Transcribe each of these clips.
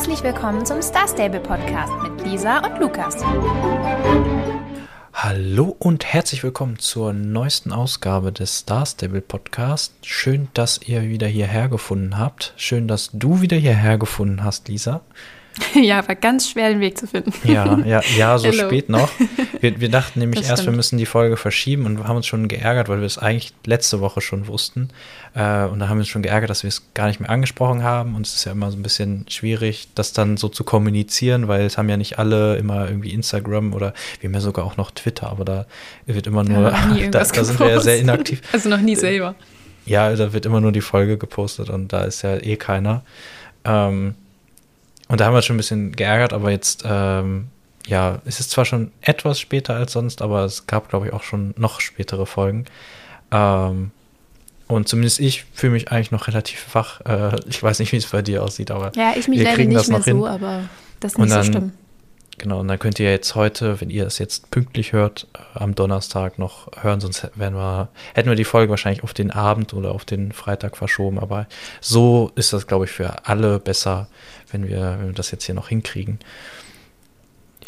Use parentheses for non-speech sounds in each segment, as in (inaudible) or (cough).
Herzlich willkommen zum Star Stable Podcast mit Lisa und Lukas. Hallo und herzlich willkommen zur neuesten Ausgabe des Star Stable Podcast. Schön, dass ihr wieder hierher gefunden habt. Schön, dass du wieder hierher gefunden hast, Lisa. (laughs) Ja, war ganz schwer, den Weg zu finden. Ja, ja, ja, so Hello. spät noch. Wir, wir dachten (laughs) nämlich erst, wir müssen die Folge verschieben und haben uns schon geärgert, weil wir es eigentlich letzte Woche schon wussten. Äh, und da haben wir uns schon geärgert, dass wir es gar nicht mehr angesprochen haben. Und es ist ja immer so ein bisschen schwierig, das dann so zu kommunizieren, weil es haben ja nicht alle immer irgendwie Instagram oder wir haben ja sogar auch noch Twitter, aber da wird immer nur, (laughs) da, da sind wir ja sehr inaktiv. Also noch nie selber. Ja, da wird immer nur die Folge gepostet und da ist ja eh keiner. Ähm, und da haben wir uns schon ein bisschen geärgert, aber jetzt, ähm, ja, es ist zwar schon etwas später als sonst, aber es gab, glaube ich, auch schon noch spätere Folgen. Ähm, und zumindest ich fühle mich eigentlich noch relativ wach. Äh, ich weiß nicht, wie es bei dir aussieht, aber ja, ich mich wir leider nicht mehr hin. so, aber das ist nicht dann, so schlimm. Genau, und dann könnt ihr jetzt heute, wenn ihr es jetzt pünktlich hört, äh, am Donnerstag noch hören, sonst wären wir, hätten wir die Folge wahrscheinlich auf den Abend oder auf den Freitag verschoben. Aber so ist das, glaube ich, für alle besser, wenn wir, wenn wir das jetzt hier noch hinkriegen.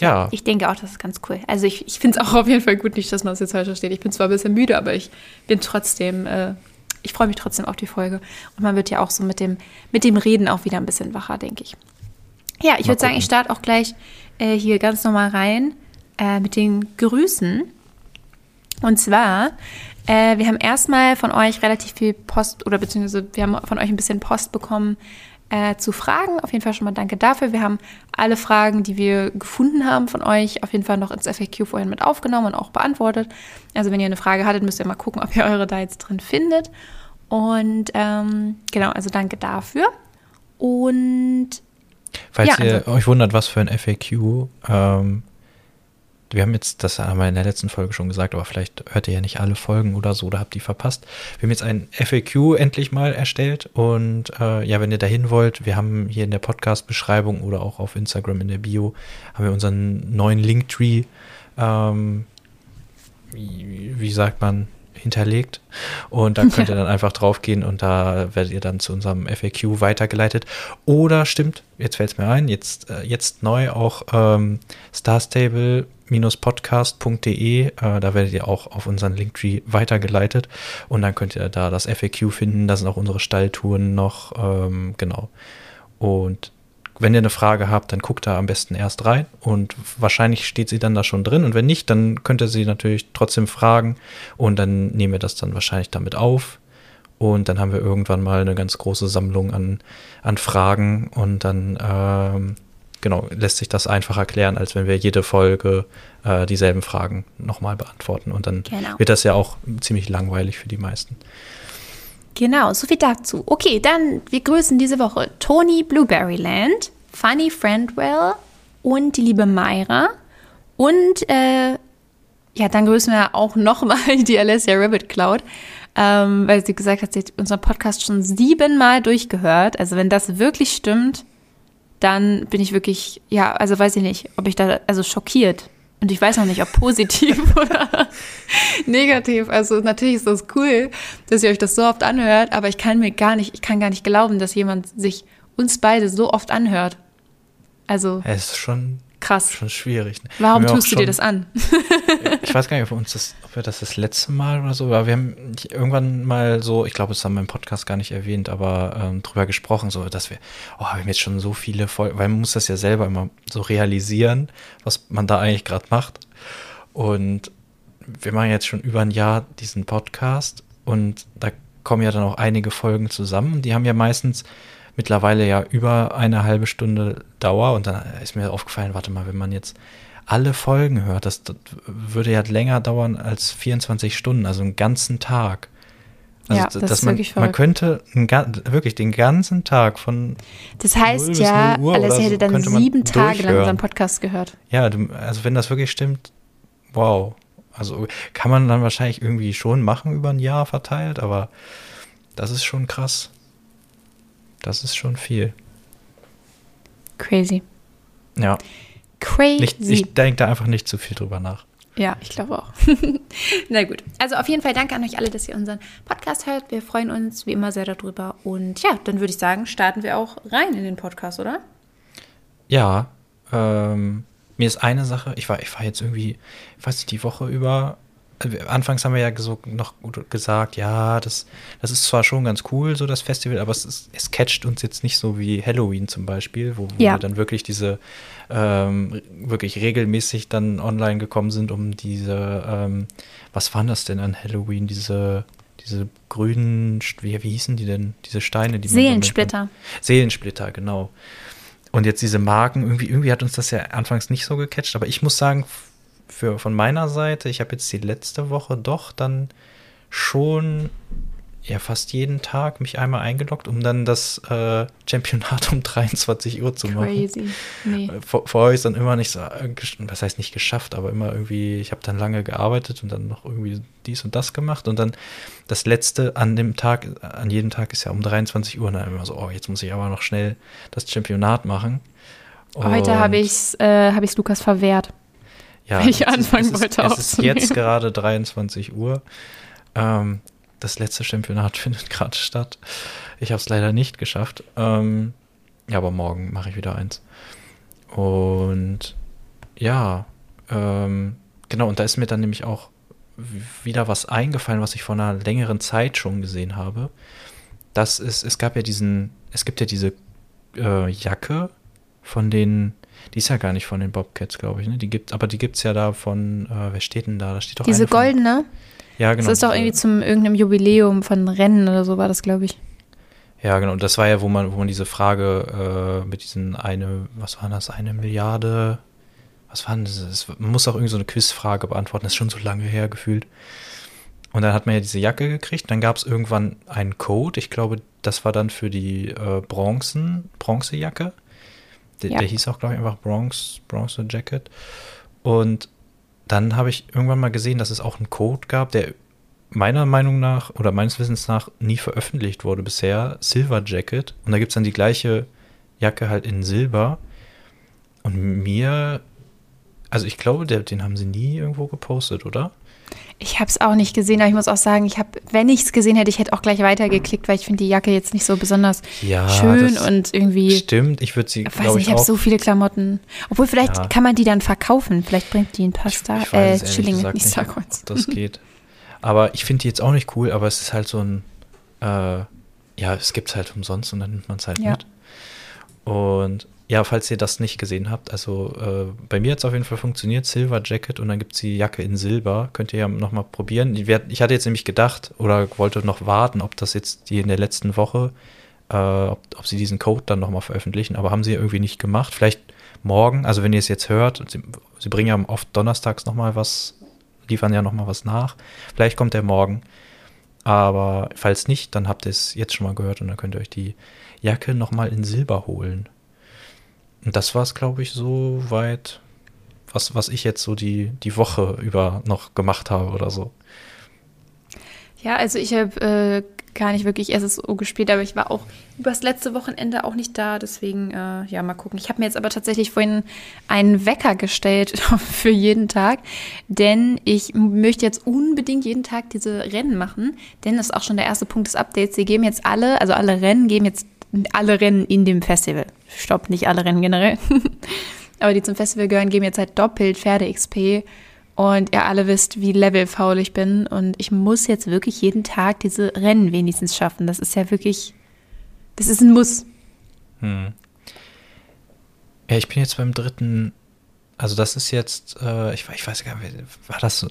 Ja. Ich denke auch, das ist ganz cool. Also ich, ich finde es auch auf jeden Fall gut, nicht, dass man es jetzt falsch versteht. Ich bin zwar ein bisschen müde, aber ich bin trotzdem, äh, ich freue mich trotzdem auf die Folge. Und man wird ja auch so mit dem, mit dem Reden auch wieder ein bisschen wacher, denke ich. Ja, ich würde sagen, ich starte auch gleich äh, hier ganz normal rein äh, mit den Grüßen. Und zwar, äh, wir haben erstmal von euch relativ viel Post oder beziehungsweise wir haben von euch ein bisschen Post bekommen äh, zu Fragen. Auf jeden Fall schon mal danke dafür. Wir haben alle Fragen, die wir gefunden haben von euch, auf jeden Fall noch ins FAQ vorhin mit aufgenommen und auch beantwortet. Also wenn ihr eine Frage hattet, müsst ihr mal gucken, ob ihr eure da jetzt drin findet. Und ähm, genau, also danke dafür. Und Falls Ja, ihr also- euch wundert, was für ein FAQ, ähm, wir haben jetzt, das haben wir in der letzten Folge schon gesagt, aber vielleicht hört ihr ja nicht alle Folgen oder so oder habt die verpasst. Wir haben jetzt ein FAQ endlich mal erstellt und äh, ja, wenn ihr dahin wollt, wir haben hier in der Podcast-Beschreibung oder auch auf Instagram in der Bio, haben wir unseren neuen Linktree, ähm, wie, wie sagt man, hinterlegt. Und da könnt ihr (laughs) dann einfach draufgehen und da werdet ihr dann zu unserem FAQ weitergeleitet. Oder stimmt, jetzt fällt es mir ein, jetzt, äh, jetzt neu auch ähm, starstable-podcast.de, äh, da werdet ihr auch auf unseren Linktree weitergeleitet und dann könnt ihr da das FAQ finden, da sind auch unsere Stalltouren noch, ähm, genau. Und wenn ihr eine Frage habt, dann guckt da am besten erst rein und wahrscheinlich steht sie dann da schon drin und wenn nicht, dann könnt ihr sie natürlich trotzdem fragen und dann nehmen wir das dann wahrscheinlich damit auf und dann haben wir irgendwann mal eine ganz große Sammlung an, an Fragen und dann ähm, genau lässt sich das einfach erklären, als wenn wir jede Folge äh, dieselben Fragen nochmal beantworten und dann Genau. wird das ja auch ziemlich langweilig für die meisten. Genau, so viel dazu. Okay, dann wir grüßen diese Woche Tony Blueberryland, Funny Friendwell und die liebe Mayra. Und äh, ja, dann grüßen wir auch nochmal (laughs) die Alessia Rabbit Cloud, ähm, weil sie gesagt hat, sie hat unseren Podcast schon siebenmal durchgehört. Also wenn das wirklich stimmt, dann bin ich wirklich, ja, also weiß ich nicht, ob ich da, also schockiert. Und ich weiß noch nicht, ob positiv (laughs) oder negativ. Also natürlich ist das cool, dass ihr euch das so oft anhört, aber ich kann mir gar nicht, ich kann gar nicht glauben, dass jemand sich uns beide so oft anhört. Also Es ist schon, krass. schon schwierig. ne? Warum tust du dir schon- das an? (laughs) ich weiß gar nicht, ob, uns das, ob wir das das letzte Mal oder so, aber wir haben irgendwann mal so, ich glaube, das haben wir im Podcast gar nicht erwähnt, aber ähm, drüber gesprochen, so, dass wir, oh, wir haben jetzt schon so viele Folgen, weil man muss das ja selber immer so realisieren, was man da eigentlich gerade macht. Und wir machen jetzt schon über ein Jahr diesen Podcast und da kommen ja dann auch einige Folgen zusammen. Die haben ja meistens mittlerweile ja über eine halbe Stunde Dauer und dann ist mir aufgefallen, warte mal, wenn man jetzt alle Folgen hört, das, das würde ja länger dauern als 24 Stunden, also einen ganzen Tag. Also, Ja, das dass ist man, wirklich man verrückt. könnte einen, wirklich den ganzen Tag von, Das heißt ja, oder Alessia so hätte dann man sieben Tage lang unseren Podcast gehört. ja, also wenn das wirklich stimmt, wow. Also kann man dann wahrscheinlich irgendwie schon machen über ein Jahr verteilt, aber das ist schon krass. Das ist schon viel. Crazy. Ja, Crazy. nicht, ich denke da einfach nicht zu viel drüber nach. Ja, ich glaube auch. (laughs) Na gut. Also auf jeden Fall danke an euch alle, dass ihr unseren Podcast hört. Wir freuen uns wie immer sehr darüber. Und ja, dann würde ich sagen, starten wir auch rein in den Podcast, oder? Ja, ähm, mir ist eine Sache, ich war, ich war jetzt irgendwie, ich weiß nicht, die Woche über, anfangs haben wir ja so noch gesagt, ja, das, das ist zwar schon ganz cool, so das Festival, aber es, ist, es catcht uns jetzt nicht so wie Halloween zum Beispiel, wo, wo Ja. wir dann wirklich diese, ähm, wirklich regelmäßig dann online gekommen sind, um diese, ähm, was waren das denn an Halloween, diese, diese grünen, wie, wie hießen die denn, diese Steine, die? Seelensplitter. Seelensplitter, genau. Und jetzt diese Marken, irgendwie, irgendwie hat uns das ja anfangs nicht so gecatcht, aber ich muss sagen, für, von meiner Seite, ich habe jetzt die letzte Woche doch dann schon ja fast jeden Tag mich einmal eingeloggt, um dann das äh, Championat um 23 Uhr zu machen. Crazy. Nee. Äh, Vor, vorher ist dann immer nicht so, äh, was heißt nicht geschafft, aber immer irgendwie, ich habe dann lange gearbeitet und dann noch irgendwie dies und das gemacht und dann das letzte an dem Tag, an jedem Tag ist ja um 23 Uhr und dann immer so, oh, jetzt muss ich aber noch schnell das Championat machen. Heute Und, habe ich es äh, hab ich's Lukas verwehrt. Ja, ich es ist- anfangen ist, wollte Es ist jetzt gerade 23 Uhr. Ähm, das letzte Championat (laughs) findet gerade statt. Ich habe es leider nicht geschafft. Ähm, ja, aber morgen mache ich wieder eins. Und ja, ähm, genau, und da ist mir dann nämlich auch wieder was eingefallen, was ich vor einer längeren Zeit schon gesehen habe. Das ist, es gab ja diesen, es gibt ja diese äh, Jacke von den, die ist ja gar nicht von den Bobcats, glaube ich, ne? Die gibt, aber die gibt es ja da von, äh, wer steht denn da? Da steht doch Diese goldene, Ja, genau. das ist doch irgendwie zum irgendeinem Jubiläum von Rennen oder so war das, glaube ich. Ja, genau. Und das war ja, wo man, wo man diese Frage äh, mit diesen eine, was war das, eine Milliarde, was war das? Man muss auch irgendwie so eine Quizfrage beantworten, das ist schon so lange her gefühlt. Und dann hat man ja diese Jacke gekriegt, dann gab es irgendwann einen Code, ich glaube, das war dann für die äh, Bronzen, Bronzejacke. Der, Ja. der hieß auch, glaube ich, einfach Bronze, Bronze Jacket. Und dann habe ich irgendwann mal gesehen, dass es auch einen Code gab, der meiner Meinung nach oder meines Wissens nach nie veröffentlicht wurde bisher. Silver Jacket. Und da gibt es dann die gleiche Jacke halt in Silber. Und mir, also ich glaube, der, den haben sie nie irgendwo gepostet, oder? Ich habe es auch nicht gesehen, aber ich muss auch sagen, ich habe, wenn ich es gesehen hätte, ich hätte auch gleich weitergeklickt, weil ich finde die Jacke jetzt nicht so besonders Ja, schön und irgendwie, Stimmt, ich würde sie, ich weiß nicht, ich, ich habe so viele Klamotten. Obwohl, vielleicht Ja. kann man die dann verkaufen. Vielleicht bringt die ein paar Star, ich weiß äh, Schillinge, gesagt nicht ob das geht. Aber ich finde die jetzt auch nicht cool, aber es ist halt so ein, äh, ja, es gibt es halt umsonst und dann nimmt man es halt Ja. mit. Und ja, falls ihr das nicht gesehen habt, also äh, bei mir hat es auf jeden Fall funktioniert, Silver Jacket und dann gibt es die Jacke in Silber. Könnt ihr ja nochmal probieren. Ich, werd, ich hatte jetzt nämlich gedacht oder wollte noch warten, ob das jetzt die in der letzten Woche, äh, ob, ob sie diesen Code dann nochmal veröffentlichen, aber haben sie irgendwie nicht gemacht. Vielleicht morgen, also wenn ihr es jetzt hört, sie, sie bringen ja oft donnerstags nochmal was, liefern ja nochmal was nach. Vielleicht kommt der morgen. Aber falls nicht, dann habt ihr es jetzt schon mal gehört und dann könnt ihr euch die Jacke nochmal in Silber holen. Und das war es, glaube ich, so weit, was, was ich jetzt so die, die Woche über noch gemacht habe oder so. Ja, also ich habe äh, gar nicht wirklich SSO gespielt, aber ich war auch übers letzte Wochenende auch nicht da, deswegen, äh, ja, mal gucken. Ich habe mir jetzt aber tatsächlich vorhin einen Wecker gestellt (laughs) für jeden Tag, denn ich möchte jetzt unbedingt jeden Tag diese Rennen machen, denn das ist auch schon der erste Punkt des Updates. Sie geben jetzt alle, also alle Rennen geben jetzt alle Rennen in dem Festival. Stopp, nicht alle Rennen generell. (laughs) aber die zum Festival gehören, geben jetzt halt doppelt Pferde-XP. Und ihr alle wisst, wie levelfaul ich bin. Und ich muss jetzt wirklich jeden Tag diese Rennen wenigstens schaffen. Das ist ja wirklich, das ist ein Muss. Hm. Ja, ich bin jetzt beim dritten, also das ist jetzt, äh, ich, ich weiß gar nicht, war das,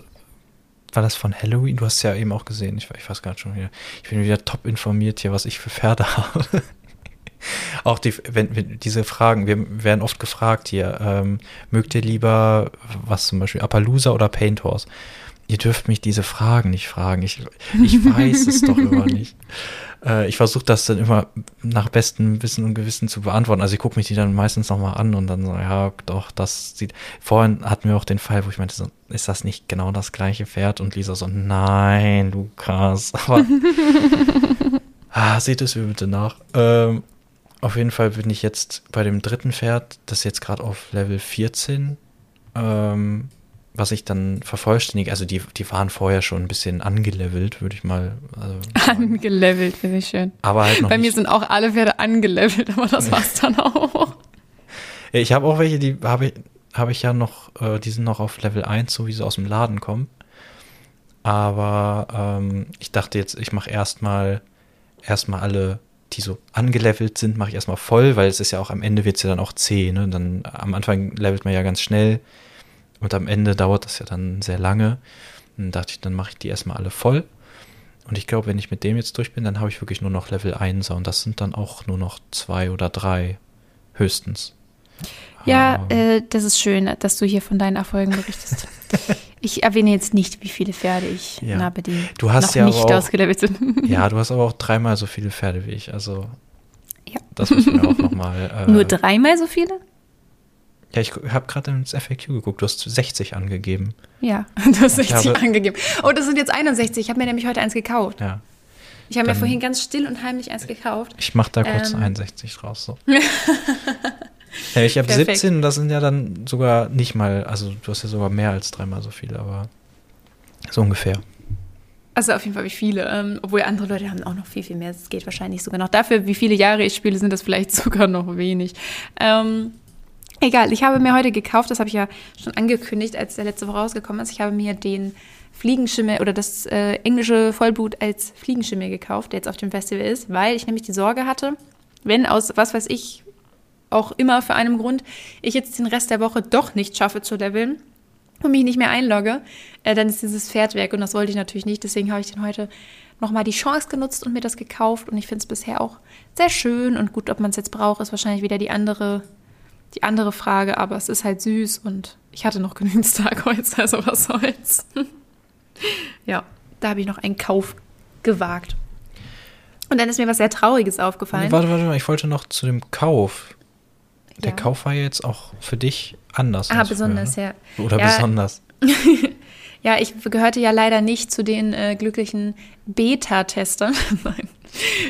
war das von Halloween? Du hast es ja eben auch gesehen, ich, ich weiß gar nicht schon wieder. Ich bin wieder top informiert hier, was ich für Pferde (laughs) habe. Auch die, wenn, wenn diese Fragen, wir werden oft gefragt hier, ähm, mögt ihr lieber, was zum Beispiel, Appaloosa oder Paint Horse? Ihr dürft mich diese Fragen nicht fragen. Ich, ich weiß es doch immer (laughs) nicht. Äh, ich versuche das dann immer nach bestem Wissen und Gewissen zu beantworten. Also ich gucke mich die dann meistens nochmal an und dann so, ja, doch, das sieht. Vorhin hatten wir auch den Fall, wo ich meinte, so, ist das nicht genau das gleiche Pferd? Und Lisa so, nein, Lukas. Aber (laughs) ah, seht es mir bitte nach. Ähm, auf jeden Fall bin ich jetzt bei dem dritten Pferd, das jetzt gerade auf Level 14, ähm, was ich dann vervollständige. Also die, die waren vorher schon ein bisschen angelevelt, würde ich mal. Also. (laughs) Angelevelt, finde ich schön. aber halt noch Bei mir nicht, sind auch alle Pferde angelevelt, aber das war's dann auch. Ich habe auch welche, die habe ich, hab ich ja noch, äh, die sind noch auf Level 1, so wie sie aus dem Laden kommen. Aber ähm, ich dachte jetzt, ich mache erstmal erstmal alle, die so angelevelt sind, mache ich erstmal voll, weil es ist ja auch am Ende wird es ja dann auch zäh. Ne? Dann am Anfang levelt man ja ganz schnell und am Ende dauert das ja dann sehr lange. Und dann dachte ich, dann mache ich die erstmal alle voll. Und ich glaube, wenn ich mit dem jetzt durch bin, dann habe ich wirklich nur noch Level 1 und das sind dann auch nur noch zwei oder drei höchstens. Ja, ähm. äh, das ist schön, dass du hier von deinen Erfolgen berichtest. (laughs) ich erwähne jetzt nicht, wie viele Pferde ich ja. habe, die du hast noch ja nicht auch, ausgelevelt sind. ja, du hast aber auch dreimal so viele Pferde wie ich. Also ja. das müssen wir auch nochmal. (laughs) Äh, Nur dreimal so viele? Ja, ich habe gerade ins FAQ geguckt. Du hast 60 angegeben. Ja, (laughs) du hast 60 habe, angegeben. Oh, das sind jetzt 61. Ich habe mir nämlich heute eins gekauft. Ja. Ich habe mir vorhin ganz still und heimlich eins gekauft. Ich mache da kurz ähm. 61 draus. So. (laughs) ja, ich habe 17 und das sind ja dann sogar nicht mal, also du hast ja sogar mehr als dreimal so viele, aber so ungefähr. Also auf jeden Fall wie viele. Ähm, obwohl andere Leute haben auch noch viel, viel mehr. Es geht wahrscheinlich sogar noch. Dafür, wie viele Jahre ich spiele, sind das vielleicht (laughs) sogar noch wenig. Ähm, egal, ich habe mir heute gekauft, das habe ich ja schon angekündigt, als der letzte Woche rausgekommen ist. Ich habe mir den Fliegenschimmel oder das äh, englische Vollblut als Fliegenschimmel gekauft, der jetzt auf dem Festival ist, weil ich nämlich die Sorge hatte, wenn aus was weiß ich auch immer für einen Grund ich jetzt den Rest der Woche doch nicht schaffe zu leveln und mich nicht mehr einlogge, äh, dann ist dieses Pferd weg und das wollte ich natürlich nicht. Deswegen habe ich den heute nochmal die Chance genutzt und mir das gekauft und ich finde es bisher auch sehr schön und gut, ob man es jetzt braucht, ist wahrscheinlich wieder die andere die andere Frage, aber es ist halt süß und ich hatte noch genügend Starcoins, also was soll's. (laughs) ja, da habe ich noch einen Kauf gewagt. Und dann ist mir was sehr Trauriges aufgefallen. Warte, warte, warte, ich wollte noch zu dem Kauf. Der ja. Kauf war jetzt auch für dich anders. Ah, besonders, früher, ne? ja. Oder ja. besonders. (laughs) ja, ich gehörte ja leider nicht zu den äh, glücklichen Beta-Testern. (laughs) Nein.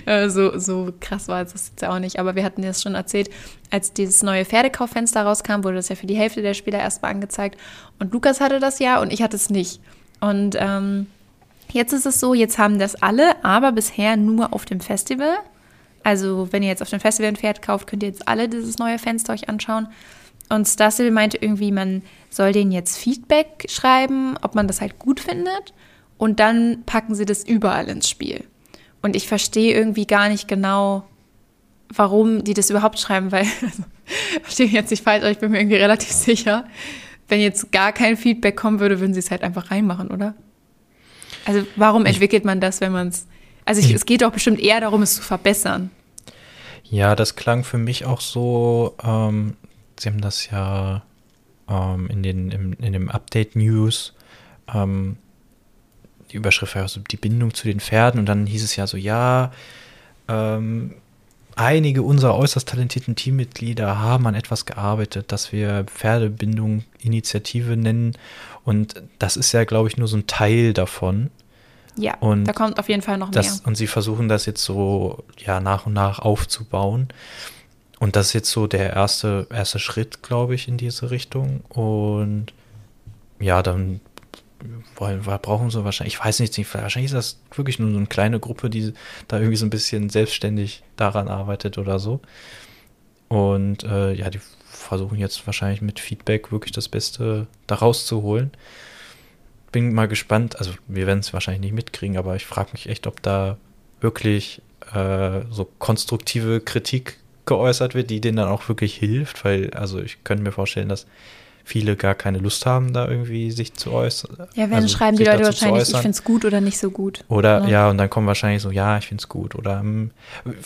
Äh, so, so krass war es jetzt ja auch nicht, aber wir hatten das schon erzählt, als dieses neue Pferdekauffenster rauskam, wurde das ja für die Hälfte der Spieler erstmal angezeigt. Und Lukas hatte das ja und ich hatte es nicht. Und ähm, jetzt ist es so, jetzt haben das alle, aber bisher nur auf dem Festival. Also wenn ihr jetzt auf dem Festival ein Pferd kauft, könnt ihr jetzt alle dieses neue Fenster euch anschauen. Und Stassel meinte irgendwie, man soll denen jetzt Feedback schreiben, ob man das halt gut findet. Und dann packen sie das überall ins Spiel. Und ich verstehe irgendwie gar nicht genau, warum die das überhaupt schreiben, weil, (laughs) also, verstehe ich jetzt nicht falsch, aber ich bin mir irgendwie relativ sicher, wenn jetzt gar kein Feedback kommen würde, würden sie es halt einfach reinmachen, oder? Also warum entwickelt man das, wenn man es. Also ich, es geht doch bestimmt eher darum, es zu verbessern. Ja, das klang für mich auch so, ähm, sie haben das ja ähm, in, den, in, in dem Update-News, ähm, die Überschrift war ja so die Bindung zu den Pferden und dann hieß es ja so, ja, ähm, einige unserer äußerst talentierten Teammitglieder haben an etwas gearbeitet, das wir Pferdebindung Initiative nennen. Und das ist ja, glaube ich, nur so ein Teil davon. Ja, und da kommt auf jeden Fall noch das, mehr. Und sie versuchen das jetzt so ja nach und nach aufzubauen. Und das ist jetzt so der erste, erste Schritt, glaube ich, in diese Richtung. Und ja, dann wollen, brauchen sie wahrscheinlich, ich weiß nicht, wahrscheinlich ist das wirklich nur so eine kleine Gruppe, die da irgendwie so ein bisschen selbstständig daran arbeitet oder so. Und äh, ja, die versuchen jetzt wahrscheinlich mit Feedback wirklich das Beste daraus zu holen. Bin mal gespannt, also wir werden es wahrscheinlich nicht mitkriegen, aber ich frage mich echt, ob da wirklich äh, so konstruktive Kritik geäußert wird, die denen dann auch wirklich hilft, weil also ich könnte mir vorstellen, dass viele gar keine Lust haben, da irgendwie sich zu äußern. Ja, wenn also schreiben die Leute wahrscheinlich, ich finde es gut oder nicht so gut. Oder ja. ja, und dann kommen wahrscheinlich so, ja, ich finde es gut. Oder ähm,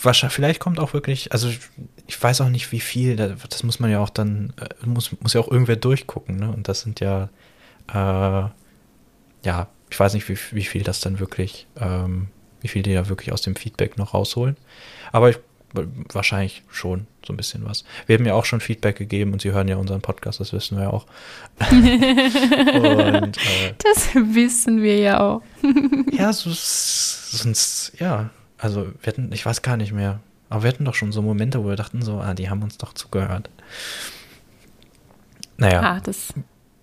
wahrscheinlich, vielleicht kommt auch wirklich, also ich weiß auch nicht, wie viel, das muss man ja auch dann, äh, muss, muss ja auch irgendwer durchgucken, ne? Und das sind ja, äh, ja, ich weiß nicht, wie, wie viel das dann wirklich, ähm, wie viel die da wirklich aus dem Feedback noch rausholen. Aber ich Wahrscheinlich schon so ein bisschen was. Wir haben ja auch schon Feedback gegeben und Sie hören ja unseren Podcast, das wissen wir ja auch. (laughs) und, äh, das wissen wir ja auch. (laughs) ja, so, sonst, ja, also wir hatten, ich weiß gar nicht mehr, aber wir hatten doch schon so Momente, wo wir dachten so, ah, die haben uns doch zugehört. Naja, ah,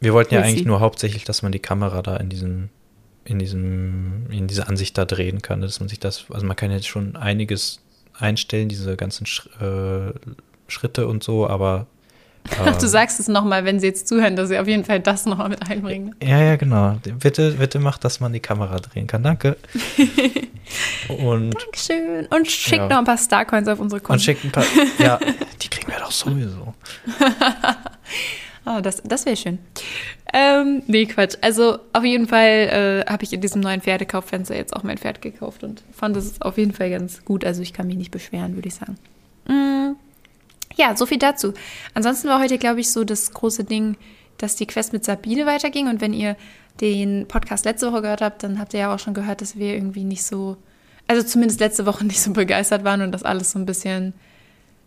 wir wollten ja eigentlich nur hauptsächlich, dass man die Kamera da in diesem in diesem, in dieser Ansicht da drehen kann, dass man sich das, also man kann jetzt schon einiges einstellen, diese ganzen Sch äh, Schritte und so, aber (laughs) Ach, du sagst es nochmal, wenn sie jetzt zuhören, dass sie auf jeden Fall das nochmal mit einbringen. Ja, ja, genau. Bitte, bitte mach, dass man die Kamera drehen kann. Danke. (laughs) Und, Dankeschön. Und schickt ja. noch ein paar Starcoins auf unsere Konten. Und schickt ein paar. Ja, die kriegen wir doch sowieso. (laughs) oh, das das wäre schön. Ähm, nee, Quatsch. Also auf jeden Fall äh, habe ich in diesem neuen Pferdekauffenster jetzt auch mein Pferd gekauft und fand es auf jeden Fall ganz gut. Also ich kann mich nicht beschweren, würde ich sagen. Mm. Ja, so viel dazu. Ansonsten war heute, glaube ich, so das große Ding, dass die Quest mit Sabine weiterging. Und wenn ihr den Podcast letzte Woche gehört habt, dann habt ihr ja auch schon gehört, dass wir irgendwie nicht so, also zumindest letzte Woche (laughs) nicht so begeistert waren und das alles so ein bisschen,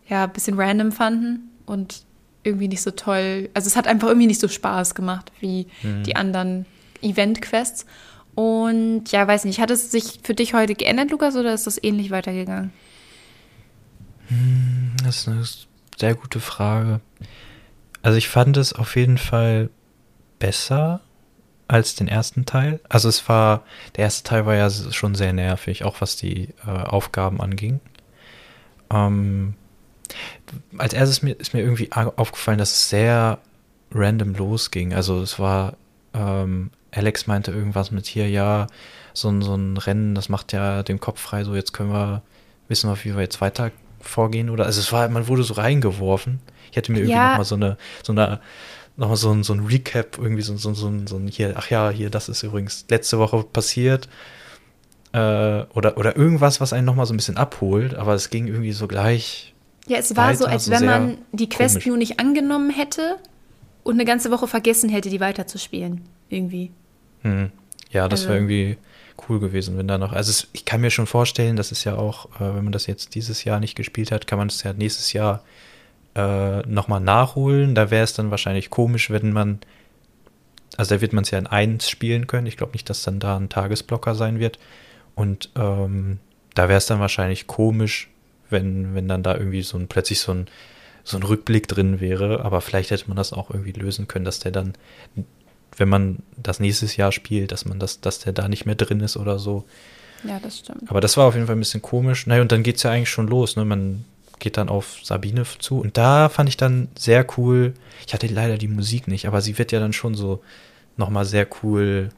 ja, ein bisschen random fanden und irgendwie nicht so toll. Also es hat einfach irgendwie nicht so Spaß gemacht wie mhm. die anderen Event-Quests. Und ja, weiß nicht, hat es sich für dich heute geändert, Lukas, oder ist das ähnlich weitergegangen? Hm, das ist eine sehr gute Frage. Also ich fand es auf jeden Fall besser als den ersten Teil. Also es war, der erste Teil war ja schon sehr nervig, auch was die äh, Aufgaben anging. Ähm, als erstes mir, ist mir irgendwie aufgefallen, dass es sehr random losging. Also es war, ähm, Alex meinte irgendwas mit hier, ja, so, ein, so ein Rennen, das macht ja den Kopf frei, so jetzt können wir, wissen wir, wie wir jetzt weiter vorgehen oder also es war, man wurde so reingeworfen. Ich hätte mir irgendwie ja. nochmal so eine, so eine, nochmal so ein, so ein Recap, irgendwie so, so, so, so ein hier, ach ja, hier, das ist übrigens letzte Woche passiert. Äh, oder, oder irgendwas, was einen nochmal so ein bisschen abholt, aber es ging irgendwie so gleich. Ja, es war weiter, so, als so wenn man die Quest komisch. nur nicht angenommen hätte und eine ganze Woche vergessen hätte, die weiterzuspielen. Irgendwie. Hm. Ja, das also. war irgendwie cool gewesen, wenn da noch. Also es, ich kann mir schon vorstellen, das ist ja auch, äh, wenn man das jetzt dieses Jahr nicht gespielt hat, kann man es ja nächstes Jahr äh, nochmal nachholen. Da wäre es dann wahrscheinlich komisch, wenn man, also da wird man es ja in eins spielen können. Ich glaube nicht, dass dann da ein Tagesblocker sein wird. Und ähm, da wäre es dann wahrscheinlich komisch, wenn, wenn dann da irgendwie so ein plötzlich so ein so ein Rückblick drin wäre, aber vielleicht hätte man das auch irgendwie lösen können, dass der dann wenn man das nächstes Jahr spielt, dass man das, dass der da nicht mehr drin ist oder so. Ja, das stimmt. Aber das war auf jeden Fall ein bisschen komisch. Naja, und dann geht es ja eigentlich schon los. Ne? Man geht dann auf Sabine zu. Und da fand ich dann sehr cool. Ich hatte leider die Musik nicht, aber sie wird ja dann schon so nochmal sehr cool,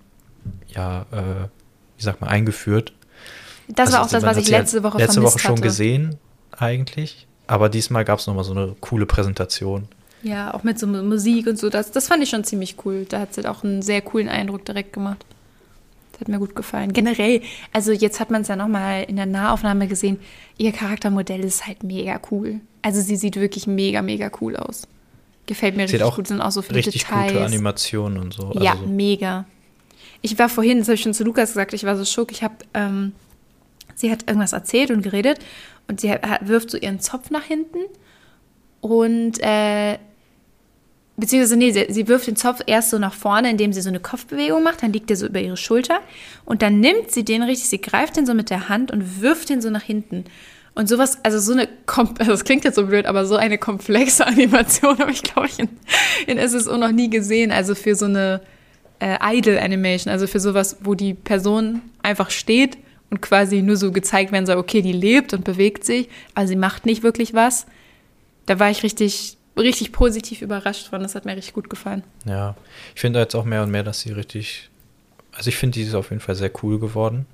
ja, äh, wie sagt man, eingeführt. Das also, war auch das, was ich letzte Woche Letzte Woche schon hatte. gesehen, eigentlich. Aber diesmal gab es nochmal so eine coole Präsentation. Ja, auch mit so Musik und so. Das, das fand ich schon ziemlich cool. Da hat sie halt auch einen sehr coolen Eindruck direkt gemacht. Das hat mir gut gefallen. Generell, also jetzt hat man es ja nochmal in der Nahaufnahme gesehen, ihr Charaktermodell ist halt mega cool. Also sie sieht wirklich mega, mega cool aus. Gefällt mir sieht richtig gut, sind auch so viele richtig Details. gute Animationen und so. Ja, also. mega. Ich war vorhin, das habe ich schon zu Lukas gesagt, ich war so schock. Ich habe, ähm, sie hat irgendwas erzählt und geredet und sie wirft so ihren Zopf nach hinten und äh, beziehungsweise nee, sie, sie, wirft den Zopf erst so nach vorne, indem sie so eine Kopfbewegung macht, dann liegt er so über ihre Schulter und dann nimmt sie den richtig, sie greift den so mit der Hand und wirft den so nach hinten. Und sowas, also so eine, also das klingt jetzt so blöd, aber so eine komplexe (laughs) Animation habe ich, glaube ich, in, in SSO noch nie gesehen. Also für so eine äh, Idle Animation, also für sowas, wo die Person einfach steht und quasi nur so gezeigt werden soll, okay, die lebt und bewegt sich, aber sie macht nicht wirklich was da war ich richtig, richtig positiv überrascht von. Das hat mir richtig gut gefallen. Ja, ich finde jetzt auch mehr und mehr, dass sie richtig, also ich finde, die ist auf jeden Fall sehr cool geworden.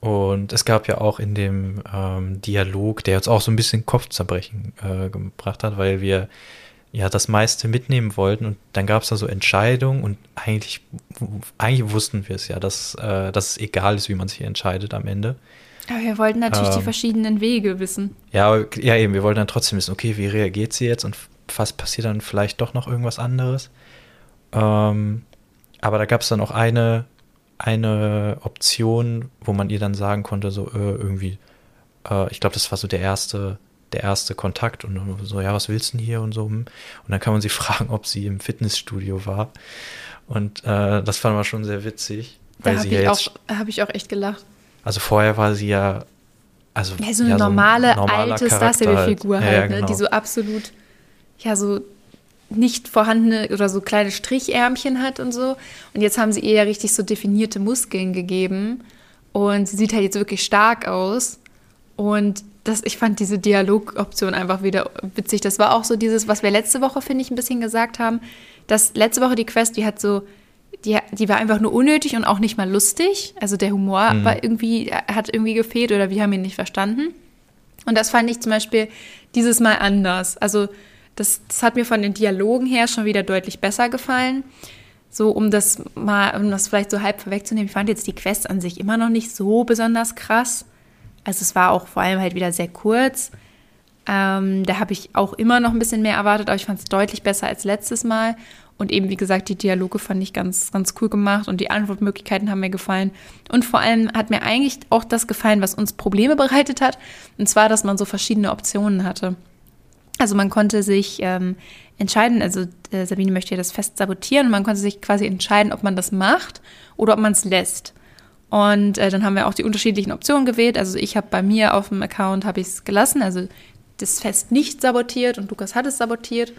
Und es gab ja auch in dem ähm, Dialog, der uns auch so ein bisschen Kopfzerbrechen äh, gebracht hat, weil wir ja das meiste mitnehmen wollten und dann gab es da so Entscheidungen und eigentlich, eigentlich wussten wir es ja, dass, äh, dass es egal ist, wie man sich entscheidet am Ende. Aber wir wollten natürlich ähm, die verschiedenen Wege wissen. Ja, ja, eben, wir wollten dann trotzdem wissen, okay, wie reagiert sie jetzt und was passiert dann vielleicht doch noch irgendwas anderes. Ähm, aber da gab es dann auch eine, eine Option, wo man ihr dann sagen konnte, so äh, irgendwie, äh, ich glaube, das war so der erste, der erste Kontakt und so, ja, was willst du denn hier und so. Und dann kann man sie (laughs) fragen, ob sie im Fitnessstudio war. Und äh, das fand man schon sehr witzig. Da habe ich, ja auch, hab ich auch echt gelacht. Also vorher war sie ja, also ja, so eine ja, normale, so ein alte Star Stable-Figur halt, ja, halt, ne, genau. die so absolut, ja, so nicht vorhandene oder so kleine Strichärmchen hat und so. Und jetzt haben sie ihr ja richtig so definierte Muskeln gegeben. Und sie sieht halt jetzt wirklich stark aus. Und das, ich fand diese Dialogoption einfach wieder witzig. Das war auch so dieses, was wir letzte Woche, finde ich, ein bisschen gesagt haben. Dass letzte Woche die Quest, die hat so, die, die war einfach nur unnötig und auch nicht mal lustig. Also der Humor mhm. war irgendwie, hat irgendwie gefehlt oder wir haben ihn nicht verstanden. Und das fand ich zum Beispiel dieses Mal anders. Also das, das hat mir von den Dialogen her schon wieder deutlich besser gefallen. So, um das mal, um das vielleicht so halb vorwegzunehmen, ich fand jetzt die Quest an sich immer noch nicht so besonders krass. Also es war auch vor allem halt wieder sehr kurz. Ähm, da habe ich auch immer noch ein bisschen mehr erwartet, aber ich fand es deutlich besser als letztes Mal. Und eben, wie gesagt, die Dialoge fand ich ganz, ganz cool gemacht und die Antwortmöglichkeiten haben mir gefallen. Und vor allem hat mir eigentlich auch das gefallen, was uns Probleme bereitet hat. Und zwar, dass man so verschiedene Optionen hatte. Also man konnte sich ähm, entscheiden, also äh, Sabine möchte ja das Fest sabotieren man konnte sich quasi entscheiden, ob man das macht oder ob man es lässt. Und äh, dann haben wir auch die unterschiedlichen Optionen gewählt. Also ich habe bei mir auf dem Account habe ich es gelassen, also das Fest nicht sabotiert und Lukas hat es sabotiert.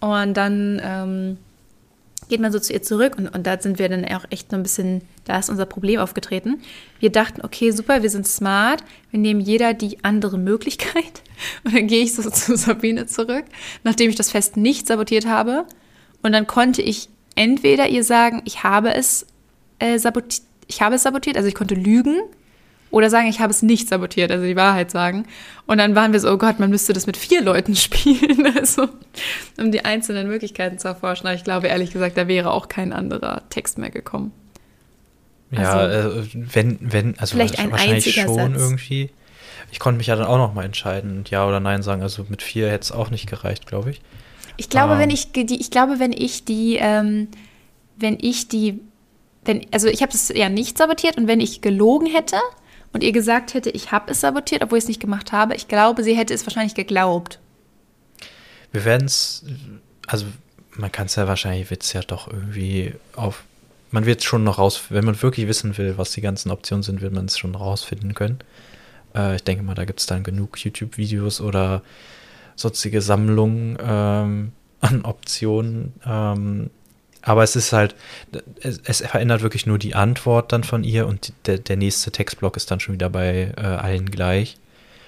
Und dann ähm, geht man so zu ihr zurück und, und da sind wir dann auch echt so ein bisschen, da ist unser Problem aufgetreten. Wir dachten, okay, super, wir sind smart, wir nehmen jeder die andere Möglichkeit. (laughs) Und dann gehe ich so zu Sabine zurück, nachdem ich das Fest nicht sabotiert habe. Und dann konnte ich entweder ihr sagen, ich habe es äh, sabotiert, ich habe es sabotiert, also ich konnte lügen oder sagen, ich habe es nicht sabotiert, also die Wahrheit sagen. Und dann waren wir so, oh Gott, man müsste das mit vier Leuten (laughs) spielen, also um die einzelnen Möglichkeiten zu erforschen. Aber ich glaube ehrlich gesagt, da wäre auch kein anderer Text mehr gekommen. Ja, also, äh, wenn, wenn, also vielleicht ein wahrscheinlich schon Satz. irgendwie. Ich konnte mich ja dann auch noch mal entscheiden und ja oder nein sagen. Also mit vier hätte es auch nicht gereicht, glaube ich. Ich glaube, um, wenn ähm. ich die, ich glaube, wenn ich die, ähm, wenn ich die wenn, also ich habe es ja nicht sabotiert und wenn ich gelogen hätte und ihr gesagt hätte, ich habe es sabotiert, obwohl ich es nicht gemacht habe, ich glaube, sie hätte es wahrscheinlich geglaubt. Wir werden es, also man kann es ja wahrscheinlich, wird es ja doch irgendwie auf, man wird es schon noch raus, wenn man wirklich wissen will, was die ganzen Optionen sind, wird man es schon rausfinden können. Äh, ich denke mal, da gibt es dann genug YouTube-Videos oder sonstige Sammlungen ähm, an Optionen. Ähm, aber es ist halt, es, es, verändert wirklich nur die Antwort dann von ihr und der, der nächste Textblock ist dann schon wieder bei äh, allen gleich.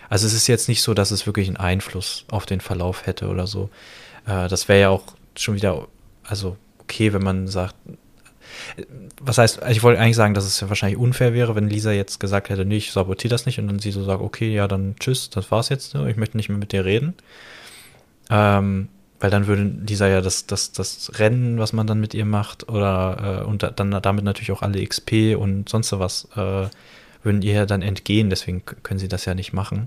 Also es ist jetzt nicht so, dass es wirklich einen Einfluss auf den Verlauf hätte oder so. Äh, das wäre ja auch schon wieder, also okay, wenn man sagt, was heißt, ich wollte eigentlich sagen, dass es ja wahrscheinlich unfair wäre, wenn Lisa jetzt gesagt hätte, nee, ich sabotiere das nicht und dann sie so sagt, okay, ja, dann tschüss, das war's jetzt, ne? ich möchte nicht mehr mit dir reden. Ähm, weil dann würde dieser ja das, das, das Rennen, was man dann mit ihr macht, oder äh, und dann damit natürlich auch alle XP und sonst was, äh, würden ihr ja dann entgehen, deswegen können sie das ja nicht machen.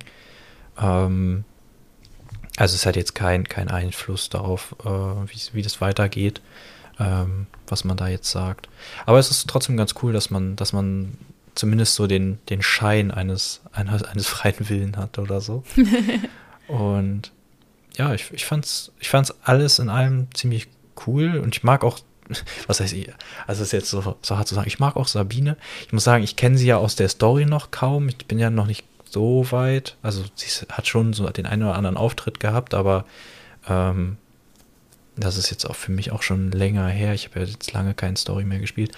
Ähm, also es hat jetzt kein, kein Einfluss darauf, äh, wie, wie das weitergeht, ähm, was man da jetzt sagt. Aber es ist trotzdem ganz cool, dass man, dass man zumindest so den, den Schein eines, eines, eines (laughs) freien Willen hat oder so. (laughs) und ja, ich, ich fand's, ich fand's alles in allem ziemlich cool und ich mag auch, (laughs) was heißt ich, also es ist jetzt so, so hart zu sagen, ich mag auch Sabine. Ich muss sagen, ich kenne sie ja aus der Story noch kaum. Ich bin ja noch nicht so weit. Also sie hat schon so den einen oder anderen Auftritt gehabt, aber ähm, das ist jetzt auch für mich auch schon länger her. Ich habe ja jetzt lange keine Story mehr gespielt.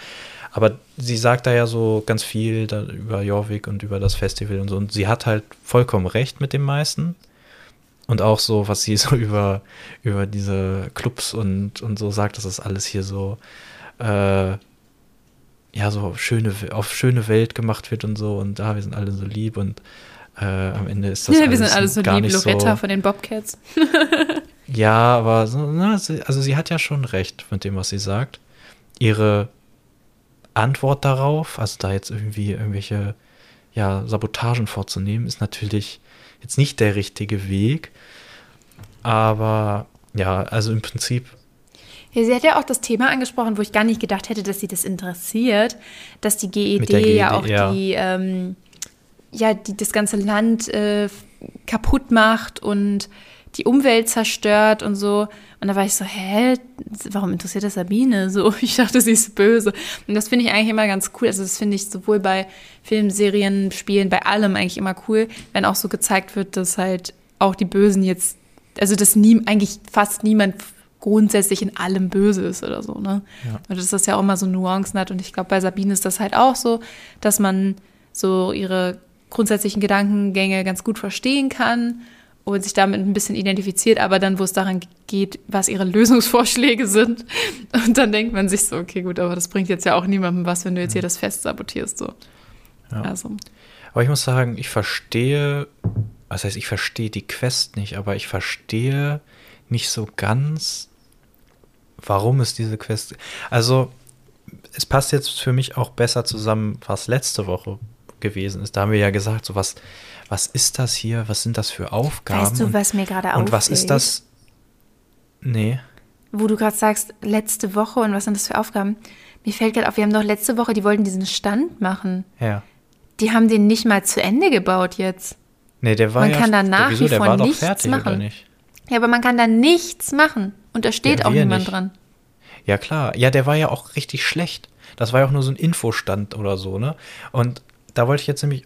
Aber sie sagt da ja so ganz viel über Jorvik und über das Festival und so. Und sie hat halt vollkommen recht mit dem meisten. Und auch so, was sie (laughs) so über, über diese Clubs und, und so sagt, dass das alles hier so, äh, ja, so schöne, auf schöne Welt gemacht wird und so. Und da, wir sind alle so lieb und äh, am Ende ist das ja, wir sind alle so lieb, Loretta so, von den Bobcats. (laughs) ja, aber so, na, also sie hat ja schon recht mit dem, was sie sagt. Ihre Antwort darauf, also da jetzt irgendwie irgendwelche ja, Sabotagen vorzunehmen, ist natürlich jetzt nicht der richtige Weg. Aber ja, also im Prinzip. Ja, sie hat ja auch das Thema angesprochen, wo ich gar nicht gedacht hätte, dass sie das interessiert, dass die GED, GED ja auch ja. die, ähm, ja, die das ganze Land äh, kaputt macht und die Umwelt zerstört und so. Und da war ich so, hä, warum interessiert das Sabine so? (laughs) Ich dachte, sie ist böse. Und das finde ich eigentlich immer ganz cool. Also das finde ich sowohl bei Filmen, Serien, Spielen, bei allem eigentlich immer cool, wenn auch so gezeigt wird, dass halt auch die Bösen jetzt, also dass nie, eigentlich fast niemand grundsätzlich in allem böse ist oder so, ne? Ja. Und dass das ja auch mal so Nuancen hat. Und ich glaube, bei Sabine ist das halt auch so, dass man so ihre grundsätzlichen Gedankengänge ganz gut verstehen kann und sich damit ein bisschen identifiziert, aber dann, wo es daran geht, was ihre Lösungsvorschläge sind. Und dann denkt man sich so, okay, gut, aber das bringt jetzt ja auch niemandem was, wenn du jetzt hier das Fest sabotierst. So. Ja. Also. Aber ich muss sagen, ich verstehe, was heißt, ich verstehe die Quest nicht, aber ich verstehe nicht so ganz, warum es diese Quest. Also, es passt jetzt für mich auch besser zusammen, was letzte Woche gewesen ist. Da haben wir ja gesagt, so was, was ist das hier? Was sind das für Aufgaben? Weißt du, was mir gerade auffällt? Und was ist das? Nee. Wo du gerade sagst, letzte Woche und was sind das für Aufgaben? Mir fällt gerade auf, wir haben doch letzte Woche, die wollten diesen Stand machen. Ja. Die haben den nicht mal zu Ende gebaut jetzt. Nee, der war man ja, kann da nach wieso, wie vor nichts fertig, machen. Ja, aber man kann da nichts machen. Und da steht ja, auch niemand nicht. dran. Ja, klar. Ja, der war ja auch richtig schlecht. Das war ja auch nur so ein Infostand oder so, ne? Und da wollte ich jetzt nämlich,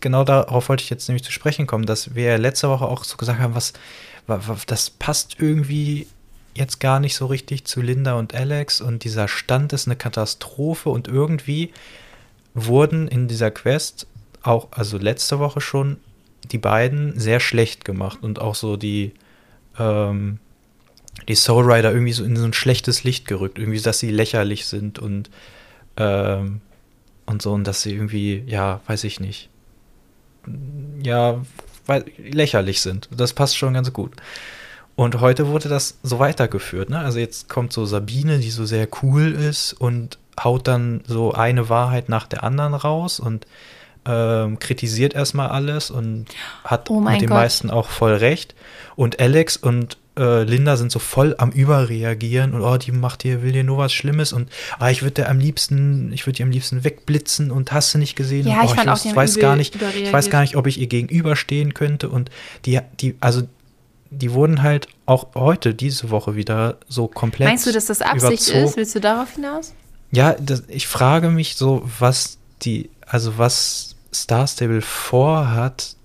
genau darauf wollte ich jetzt nämlich zu sprechen kommen, dass wir letzte Woche auch so gesagt haben, was, was das passt irgendwie jetzt gar nicht so richtig zu Linda und Alex und dieser Stand ist eine Katastrophe und irgendwie wurden in dieser Quest auch, also letzte Woche schon, die beiden sehr schlecht gemacht und auch so die, ähm, die Soul Rider irgendwie so in so ein schlechtes Licht gerückt, irgendwie, dass sie lächerlich sind und ähm, und so und dass sie irgendwie, ja, weiß ich nicht, ja, weil, lächerlich sind. Das passt schon ganz gut. Und heute wurde das so weitergeführt. Ne? Also jetzt kommt so Sabine, die so sehr cool ist und haut dann so eine Wahrheit nach der anderen raus und ähm, kritisiert erstmal alles und hat oh mit den Gott. meisten auch voll recht. Und Alex und äh, Linda sind so voll am Überreagieren und oh, die macht dir, will dir nur was Schlimmes und ah, ich würde dir am liebsten, ich würde dir am liebsten wegblitzen und hast du nicht gesehen? Ja, und, ich oh, fand ich auch, weiß gar nicht, ich weiß gar nicht, ob ich ihr gegenüberstehen könnte und die, die, also die wurden halt auch heute, diese Woche wieder so komplett. Meinst du, dass das Absicht ist? Willst du darauf hinaus? Ja, das, ich frage mich so, was die, also was Star Stable vorhat,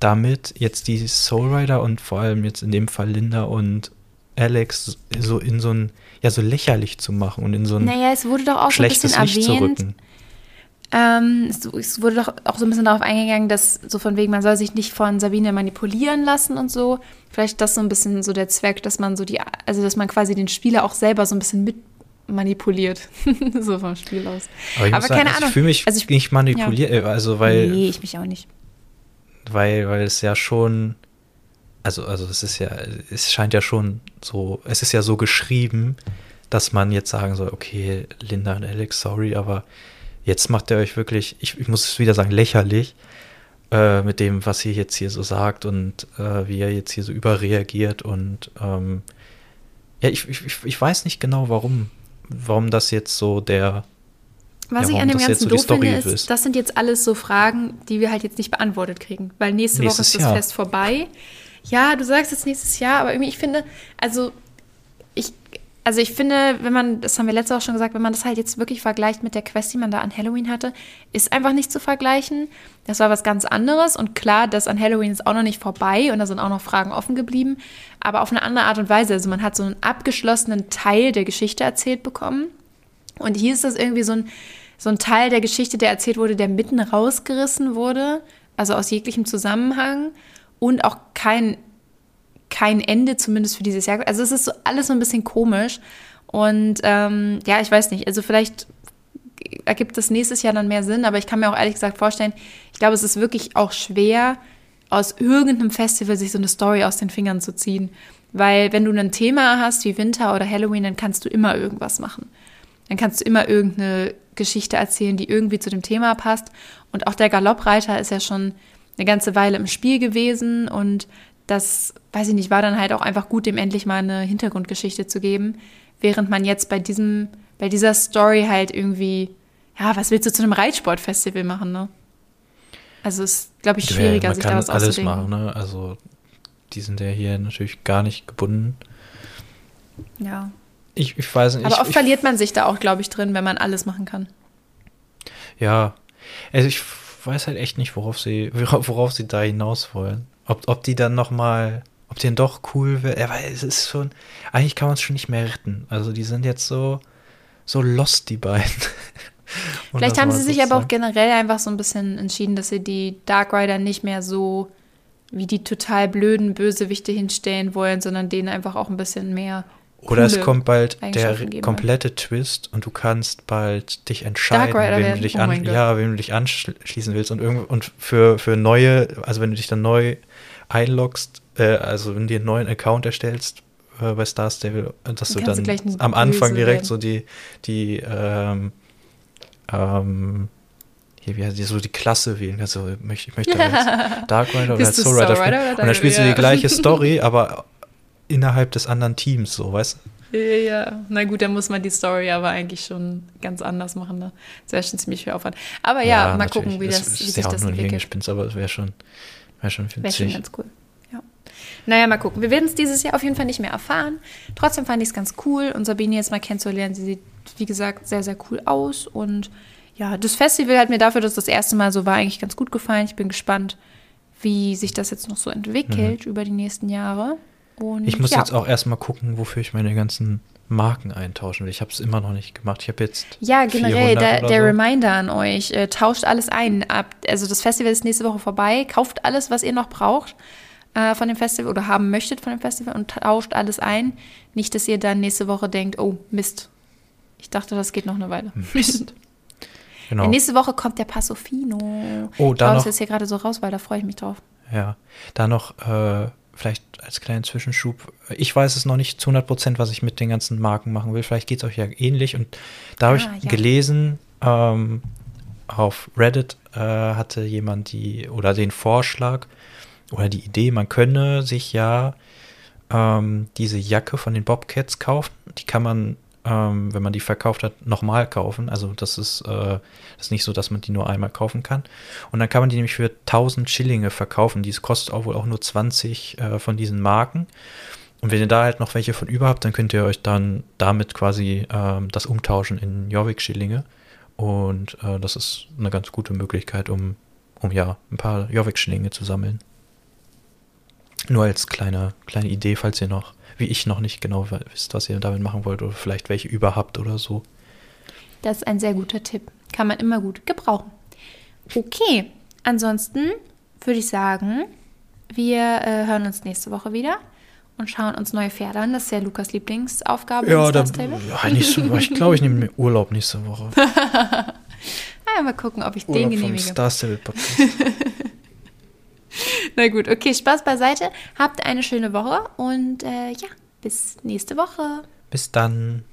damit jetzt die Soul Rider und vor allem jetzt in dem Fall Linda und Alex so in so ein, ja, so lächerlich zu machen und in so ein Naja, es wurde doch auch so ein schlechtes bisschen Licht zu erwähnt. rücken. Ähm, es, es wurde doch auch so ein bisschen darauf eingegangen, dass so von wegen, man soll sich nicht von Sabine manipulieren lassen und so. Vielleicht das so ein bisschen so der Zweck, dass man so die, also dass man quasi den Spieler auch selber so ein bisschen mit manipuliert. (laughs) so vom Spiel aus. Aber, ich Aber muss sagen, keine also Ahnung. Ich fühle mich Also ich- nicht manipuliert, äh, also weil, nee, ich mich auch nicht. Weil, weil es ja schon, also, also es ist ja, es scheint ja schon so, es ist ja so geschrieben, dass man jetzt sagen soll, okay, Linda und Alex, sorry, aber jetzt macht ihr euch wirklich, ich, ich muss es wieder sagen, lächerlich äh, mit dem, was ihr jetzt hier so sagt und äh, wie ihr jetzt hier so überreagiert und ähm, ja, ich, ich, ich weiß nicht genau, warum, warum das jetzt so der, Was Ja, ich an dem Ganzen so doof finde, Story ist, ist. das sind jetzt alles so Fragen, die wir halt jetzt nicht beantwortet kriegen. Weil nächste Woche ist das Jahr. Fest vorbei. Ja, du sagst jetzt nächstes Jahr, aber irgendwie, ich finde, also ich, also ich finde, wenn man, das haben wir letzte Woche schon gesagt, wenn man das halt jetzt wirklich vergleicht mit der Quest, die man da an Halloween hatte, ist einfach nicht zu vergleichen. Das war was ganz anderes und klar, das an Halloween ist auch noch nicht vorbei und da sind auch noch Fragen offen geblieben, aber auf eine andere Art und Weise. Also man hat so einen abgeschlossenen Teil der Geschichte erzählt bekommen und hier ist das irgendwie so ein, so ein Teil der Geschichte, der erzählt wurde, der mitten rausgerissen wurde, also aus jeglichem Zusammenhang und auch kein, kein Ende zumindest für dieses Jahr. Also es ist so alles so ein bisschen komisch und ähm, ja, ich weiß nicht, also vielleicht ergibt das nächstes Jahr dann mehr Sinn, aber ich kann mir auch ehrlich gesagt vorstellen, ich glaube, es ist wirklich auch schwer, aus irgendeinem Festival sich so eine Story aus den Fingern zu ziehen. Weil wenn du ein Thema hast wie Winter oder Halloween, dann kannst du immer irgendwas machen. Dann kannst du immer irgendeine Geschichte erzählen, die irgendwie zu dem Thema passt. Und auch der Galoppreiter ist ja schon eine ganze Weile im Spiel gewesen und das, weiß ich nicht, war dann halt auch einfach gut, dem endlich mal eine Hintergrundgeschichte zu geben, während man jetzt bei diesem, bei dieser Story halt irgendwie, ja, was willst du zu einem Reitsportfestival machen, ne? Also es ist, glaube ich, schwieriger, man sich kann da was alles auszudenken. machen, ne? Also die sind ja hier natürlich gar nicht gebunden. Ja. Ich, ich weiß nicht. Aber ich, oft ich, verliert man sich da auch, glaube ich, drin, wenn man alles machen kann. Ja. Also ich weiß halt echt nicht, worauf sie, (laughs) worauf sie da hinaus wollen. Ob, ob die dann nochmal, ob die dann doch cool wird. Weil es ist schon, eigentlich kann man es schon nicht mehr retten. Also die sind jetzt so, so lost, die beiden. (laughs) Vielleicht haben mal sie sich zu aber auch generell einfach so ein bisschen entschieden, dass sie die Dark Rider nicht mehr so wie die total blöden Bösewichte hinstellen wollen, sondern denen einfach auch ein bisschen mehr. Oder es kommt bald der geben komplette Twist und du kannst bald dich entscheiden, wem du dich Oh an, ja, wem du dich anschließen willst und irgend und für für neue, also wenn du dich dann neu einloggst, äh, also wenn du dir einen neuen Account erstellst äh, bei Star Stable, äh, dass Dann du du dann am Anfang direkt werden. so die die ähm, ähm, hier, wie heißt die, so die Klasse wählen kannst. So, möchte, ich möchte jetzt (laughs) Dark Rider oder du Soul Rider. Rider oder Und dann spielst du ja. die gleiche (laughs) Story, aber innerhalb des anderen Teams, so, weißt du? Ja, ja. Na gut, dann muss man die Story aber eigentlich schon ganz anders machen. Ne? Das wäre schon ziemlich viel Aufwand. Aber ja, mal natürlich. gucken, wie, Es das, wie ist sich ja auch das nur ein entwickelt. Hirngespinst, aber es wäre schon, wär schon Wäre schon witzig. ganz cool. Ja. Naja, mal gucken. Wir werden es dieses Jahr auf jeden Fall nicht mehr erfahren. Trotzdem fand ich es ganz cool und Sabine jetzt mal kennenzulernen. Sie sieht, wie gesagt, sehr, sehr cool aus. Und ja, das Festival hat mir dafür, dass das erste Mal so war, eigentlich ganz gut gefallen. Ich bin gespannt, wie sich das jetzt noch so entwickelt über die nächsten Jahre. Und. Ich muss ja. jetzt auch erstmal gucken, wofür ich meine ganzen Marken eintauschen will. Ich habe es immer noch nicht gemacht. Ich habe jetzt. Ja, generell, 400 der, der so. Reminder an euch, äh, tauscht alles ein. Ab, also das Festival ist nächste Woche vorbei. Kauft alles, was ihr noch braucht äh, von dem Festival oder haben möchtet von dem Festival und tauscht alles ein. Nicht, dass ihr dann nächste Woche denkt, oh Mist. Ich dachte, das geht noch eine Weile. Mist. (laughs) Genau. Ja, nächste Woche kommt der Passofino. Oh, ich da hau noch- das jetzt hier gerade so raus, weil da freue ich mich drauf. Ja, da noch äh, vielleicht als kleinen Zwischenschub. Ich weiß es noch nicht zu 100 Prozent, was ich mit den ganzen Marken machen will. Vielleicht geht es euch ja ähnlich. Und da habe Ah, ich ja. gelesen, ähm, auf Reddit äh, hatte jemand die oder den Vorschlag oder die Idee, man könne sich ja ähm, diese Jacke von den Bobcats kaufen. Die kann man, ähm, wenn man die verkauft hat, nochmal kaufen. Also das ist, äh, das ist nicht so, dass man die nur einmal kaufen kann. Und dann kann man die nämlich für 1000 Schillinge verkaufen. Die kostet auch wohl auch nur 20 äh, von diesen Marken. Und wenn ihr da halt noch welche von über habt, dann könnt ihr euch dann damit quasi ähm, das umtauschen in Jorvik-Schillinge. Und äh, das ist eine ganz gute Möglichkeit, um, um ja ein paar Jorvik-Schillinge zu sammeln. Nur als kleine, kleine Idee, falls ihr noch, wie ich noch nicht genau wisst, was ihr damit machen wollt oder vielleicht welche über habt oder so. Das ist ein sehr guter Tipp. Kann man immer gut gebrauchen. Okay, ansonsten würde ich sagen, wir äh, hören uns nächste Woche wieder und schauen uns neue Pferde an. Das ist ja Lukas Lieblingsaufgabe. Ja, da, ja nächste Woche. Ich glaube, ich nehme mir Urlaub nächste Woche. (laughs) Ah, mal gucken, ob ich den Urlaub vom genehmige. Star Stable Podcast. (laughs) (laughs) Na gut, okay, Spaß beiseite. Habt eine schöne Woche und äh, ja, bis nächste Woche. Bis dann.